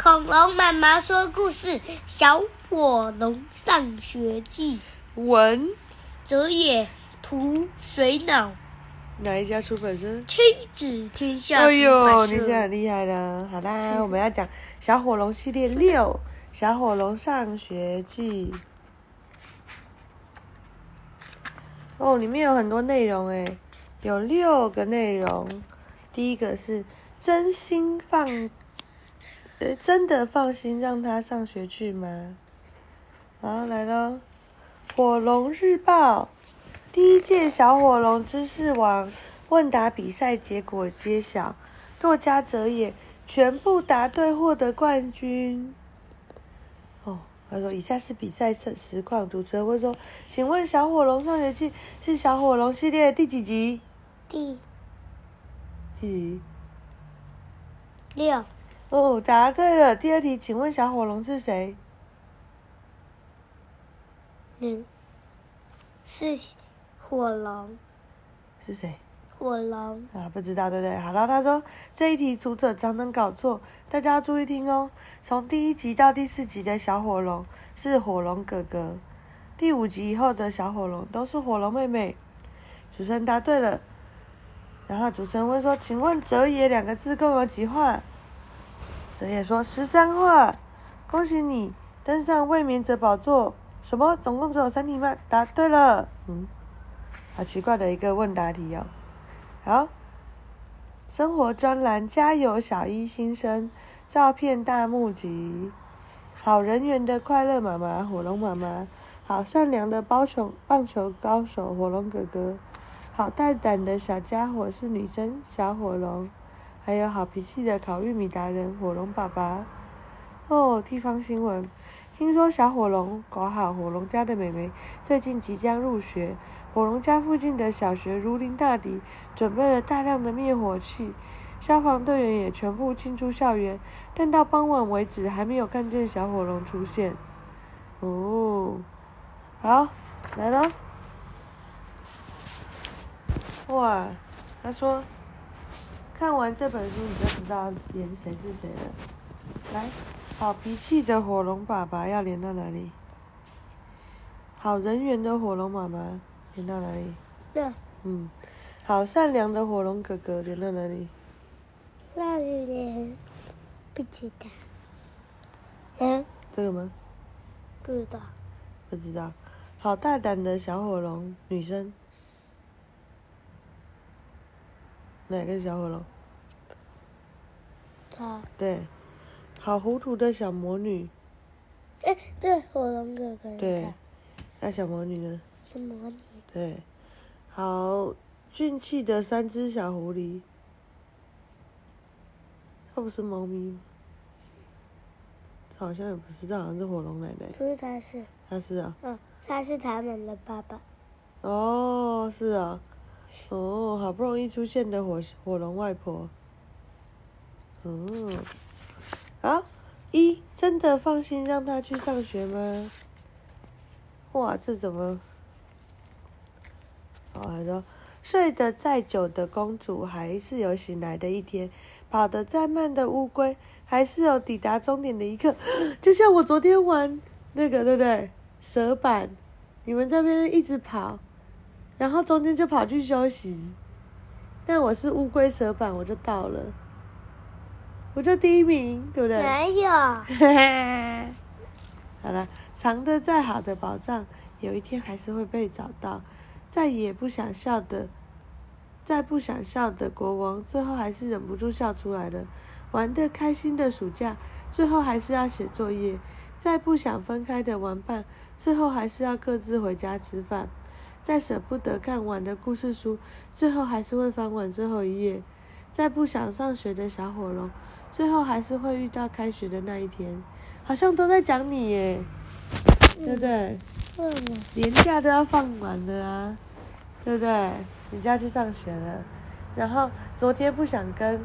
恐龙妈妈说故事《小火龙上学记》文泽野图水脑，哪一家出版社？亲子天下。哎呦，你现在很厉害的。好啦，我们要讲《小火龙系列六：小火龙上学记》。哦，里面有很多内容诶，有六个内容。第一个是真心放，呃，真的放心让他上学去吗？好，来喽，《火龙日报》第一届小火龙知识王问答比赛结果揭晓，作家泽野全部答对，获得冠军。哦他说：“以下是比赛实实况。”主持人问说：“请问《小火龙上学记》是《小火龙》系列第几集？”第几集？六。哦，答对了。第二题，请问小火龙是谁？嗯，是火龙。是谁？火龙啊，不知道对不对？好了，他说这一题读者常常搞错，大家要注意听哦。从第一集到第四集的小火龙是火龙哥哥，第五集以后的小火龙都是火龙妹妹。主持人答对了，然后主持人问说：“请问‘哲野’两个字共有几画？”泽野说：“十三话。”恭喜你登上卫冕者宝座。什么？总共只有三题吗？答对了。嗯，好奇怪的一个问答题哦。好，生活专栏加油小一新生照片大募集，好人缘的快乐妈妈火龙妈妈，好善良的包球棒球高手火龙哥哥，好大胆的小家伙是女生小火龙，还有好脾气的烤玉米达人火龙爸爸。哦，地方新闻，听说小火龙搞好火龙家的妹妹最近即将入学。火龙家附近的小学如临大敌，准备了大量的灭火器，消防队员也全部进出校园，但到傍晚为止还没有看见小火龙出现。哦，好，来了。哇，他说，看完这本书你就知道连谁是谁了。来，好脾气的火龙爸爸要连到哪里？好人缘的火龙妈妈。连到哪里？那。嗯，好善良的火龙哥哥连到哪里？那里连，不知道。嗯？这个吗？不知道。不知道。好大胆的小火龙女生。哪个小火龙？他。对。好糊涂的小魔女。哎，对，火龙哥哥。对。那小魔女呢？小魔女。对，好俊气的三只小狐狸，它不是猫咪吗？好像也不是，这好像是火龙奶奶。不是，它是。它是啊。嗯，它是他们的爸爸。哦，是啊。哦，好不容易出现的火火龙外婆。嗯。啊，一真的放心让他去上学吗？哇，这怎么？还说，睡得再久的公主还是有醒来的一天，跑得再慢的乌龟还是有抵达终点的一刻。就像我昨天玩那个，对不对？蛇板，你们这边一直跑，然后中间就跑去休息。但我是乌龟蛇板，我就到了，我就第一名，对不对？没有。好了，藏得再好的宝藏，有一天还是会被找到。再也不想笑的，再不想笑的国王，最后还是忍不住笑出来了。玩的开心的暑假，最后还是要写作业。再不想分开的玩伴，最后还是要各自回家吃饭。再舍不得看完的故事书，最后还是会翻完最后一页。再不想上学的小火龙，最后还是会遇到开学的那一天。好像都在讲你耶，嗯、对不对？嗯，连假都要放完了啊，对不对？人家去上学了，然后昨天不想跟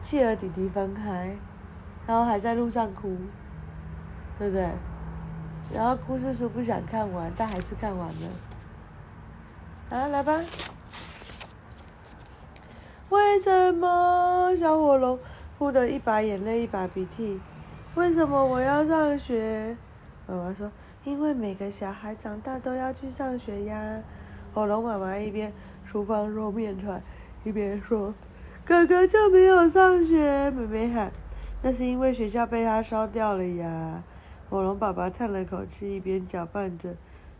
企鹅弟弟分开，然后还在路上哭，对不对？然后故事书不想看完，但还是看完了。啊，来吧。为什么小火龙哭得一把眼泪一把鼻涕？为什么我要上学？妈妈说：“因为每个小孩长大都要去上学呀。”火龙妈妈一边厨房揉面团，一边说：“哥哥就没有上学。”妹妹喊：“那是因为学校被他烧掉了呀。”火龙爸爸叹了口气，一边搅拌着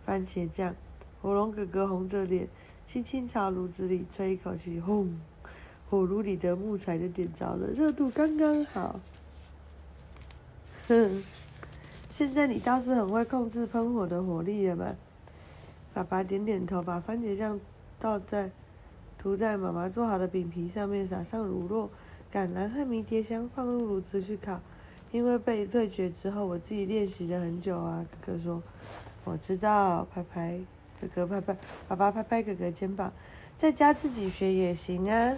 番茄酱。火龙哥哥红着脸，轻轻朝炉子里吹一口气，轰！火炉里的木材就点着了，热度刚刚好。哼，现在你倒是很会控制喷火的火力了吧？爸爸点点头，把番茄酱倒在涂在妈妈做好的饼皮上面，撒上乳酪、橄榄和迷迭香，放入炉子去烤。因为被对决之后，我自己练习了很久啊。哥哥说：“我知道。”拍拍哥哥，拍拍爸爸，拍拍哥哥肩膀，在家自己学也行啊。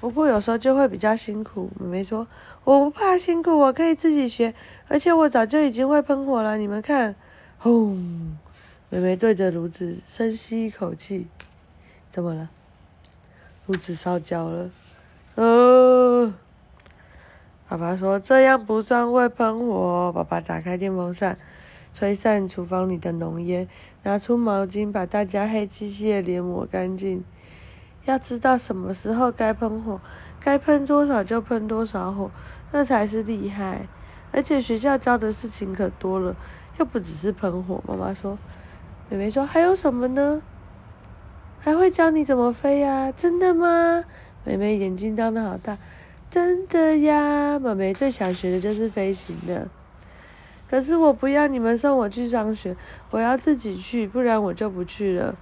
不过有时候就会比较辛苦。妹妹说：“我不怕辛苦，我可以自己学，而且我早就已经会喷火了。你们看，轰！”妹妹对着炉子深吸一口气，怎么了？炉子烧焦了。呃。爸爸说：“这样不算会喷火。”爸爸打开电风扇，吹散厨房里的浓烟，拿出毛巾把大家黑漆漆的脸抹干净。要知道什么时候该喷火，该喷多少就喷多少火，那才是厉害。而且学校教的事情可多了，又不只是喷火。妈妈说：“妹妹说还有什么呢？还会教你怎么飞呀？真的吗？”妹妹眼睛瞪得好大。真的呀，妹妹最想学的就是飞行的。可是我不要你们送我去上学，我要自己去，不然我就不去了。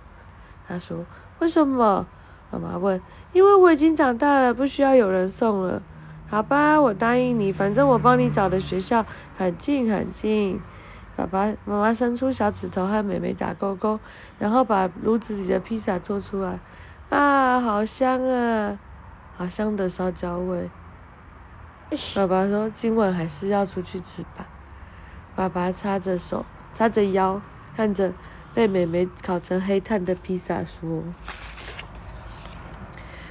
他说：“为什么？”妈妈问：“因为我已经长大了，不需要有人送了。”好吧，我答应你，反正我帮你找的学校很近很近。爸爸、妈妈伸出小指头和妹妹打勾勾，然后把炉子里的披萨做出来。啊，好香啊！好香的烧焦味。爸爸说：“今晚还是要出去吃吧。”爸爸叉着手，叉着腰，看着被妹妹烤成黑炭的披萨说：“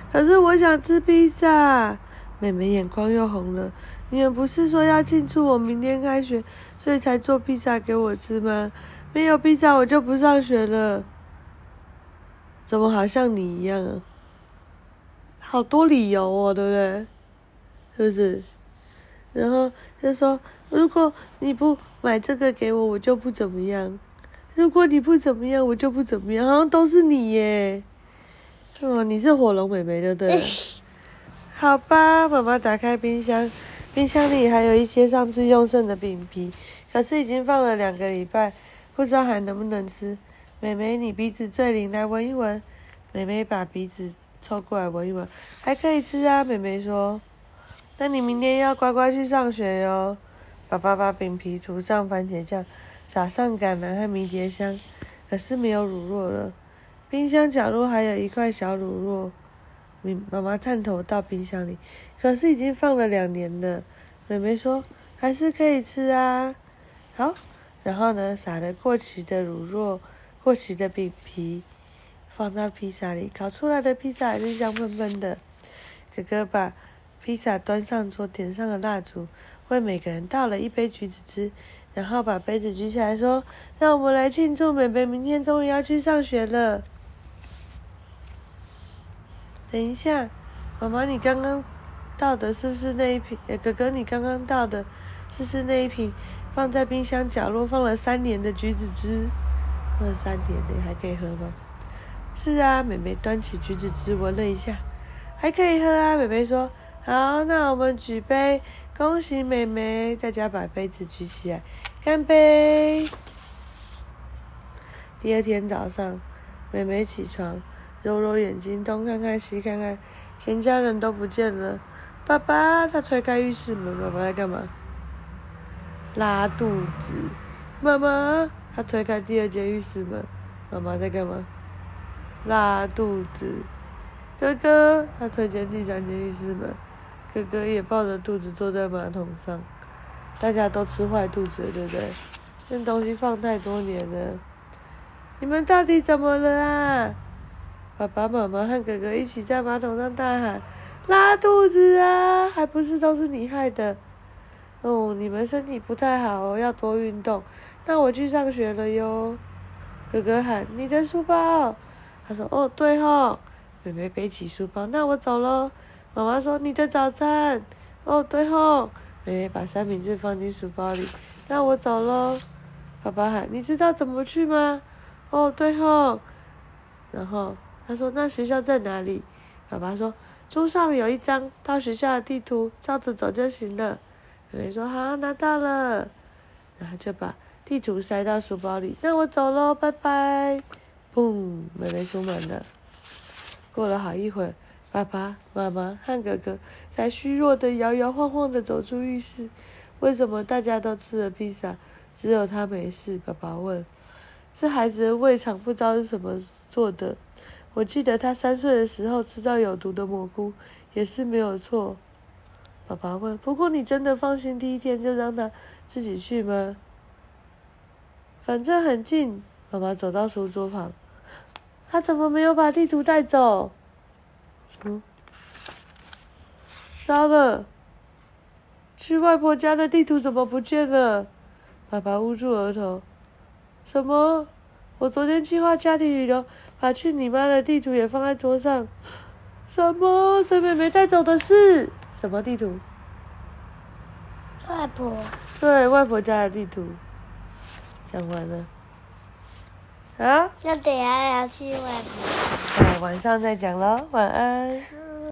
可是我想吃披萨。”妹妹眼眶又红了。你们不是说要庆祝我明天开学，所以才做披萨给我吃吗？没有披萨我就不上学了。怎么好像你一样啊？好多理由哦，对不对？是不是？然后就说：“如果你不买这个给我，我就不怎么样。如果你不怎么样，我就不怎么样。好像都是你耶。哦，你是火龙妹妹，对不对？好吧，妈妈打开冰箱，冰箱里还有一些上次用剩的饼皮，可是已经放了两个礼拜，不知道还能不能吃。妹妹，你鼻子最灵，来闻一闻。妹妹把鼻子。凑过来闻一闻，还可以吃啊。妹妹说：“那你明天要乖乖去上学哟。”爸爸把饼皮涂上番茄酱，撒上橄榄和迷迭香，可是没有乳酪了。冰箱角落还有一块小乳酪。妈妈探头到冰箱里，可是已经放了两年了。妹妹说：“还是可以吃啊。”好，然后呢，撒了过期的乳酪，过期的饼皮。放到披萨里，烤出来的披萨还是香喷喷的。哥哥把披萨端上桌，点上了蜡烛，为每个人倒了一杯橘子汁，然后把杯子举起来说：“让我们来庆祝妹妹明天终于要去上学了。”等一下，妈妈，你刚刚倒的是不是那一瓶？哥哥，你刚刚倒的是不是那一瓶放在冰箱角落放了三年的橘子汁？放了三年，你还可以喝吗？是啊，妹妹端起橘子汁闻了一下，还可以喝啊。妹妹说：“好，那我们举杯，恭喜妹妹！”大家把杯子举起来，干杯。第二天早上，妹妹起床，揉揉眼睛，东看看西看看，全家人都不见了。爸爸，他推开浴室门，爸爸在干嘛？拉肚子。妈妈，他推开第二间浴室门，妈妈在干嘛？拉肚子，哥哥，他推进第三间浴室门，哥哥也抱着肚子坐在马桶上，大家都吃坏肚子了，对不对？那东西放太多年了，你们到底怎么了啊？爸爸妈妈和哥哥一起在马桶上大喊：“拉肚子啊！还不是都是你害的！”哦，你们身体不太好哦，要多运动。那我去上学了哟。哥哥喊：“你的书包。”他说：“哦，对吼。”妹妹背起书包，那我走喽。妈妈说：“你的早餐。”哦，对吼。妹妹把三明治放进书包里，那我走喽。爸爸喊：“你知道怎么去吗？”哦，对吼。然后他说：“那学校在哪里？”爸爸说：“桌上有一张到学校的地图，照着走就行了。”妹妹说：“好，拿到了。”然后就把地图塞到书包里。那我走喽，拜拜。砰！妹妹出门了。过了好一会儿，爸爸妈妈和哥哥才虚弱的摇摇晃晃的走出浴室。为什么大家都吃了披萨，只有他没事？爸爸问。这孩子的胃肠不知道是什么做的。我记得他三岁的时候吃到有毒的蘑菇，也是没有错。爸爸问：“不过你真的放心第一天就让他自己去吗？”反正很近。妈妈走到书桌旁，他怎么没有把地图带走？嗯，糟了！去外婆家的地图怎么不见了？爸爸捂住额头。什么？我昨天计划家庭旅游，把去你妈的地图也放在桌上。什么？谁妹妹带走的是？什么地图？外婆。对，外婆家的地图。讲完了。啊？那等下要去外婆。晚上再讲喽，晚安。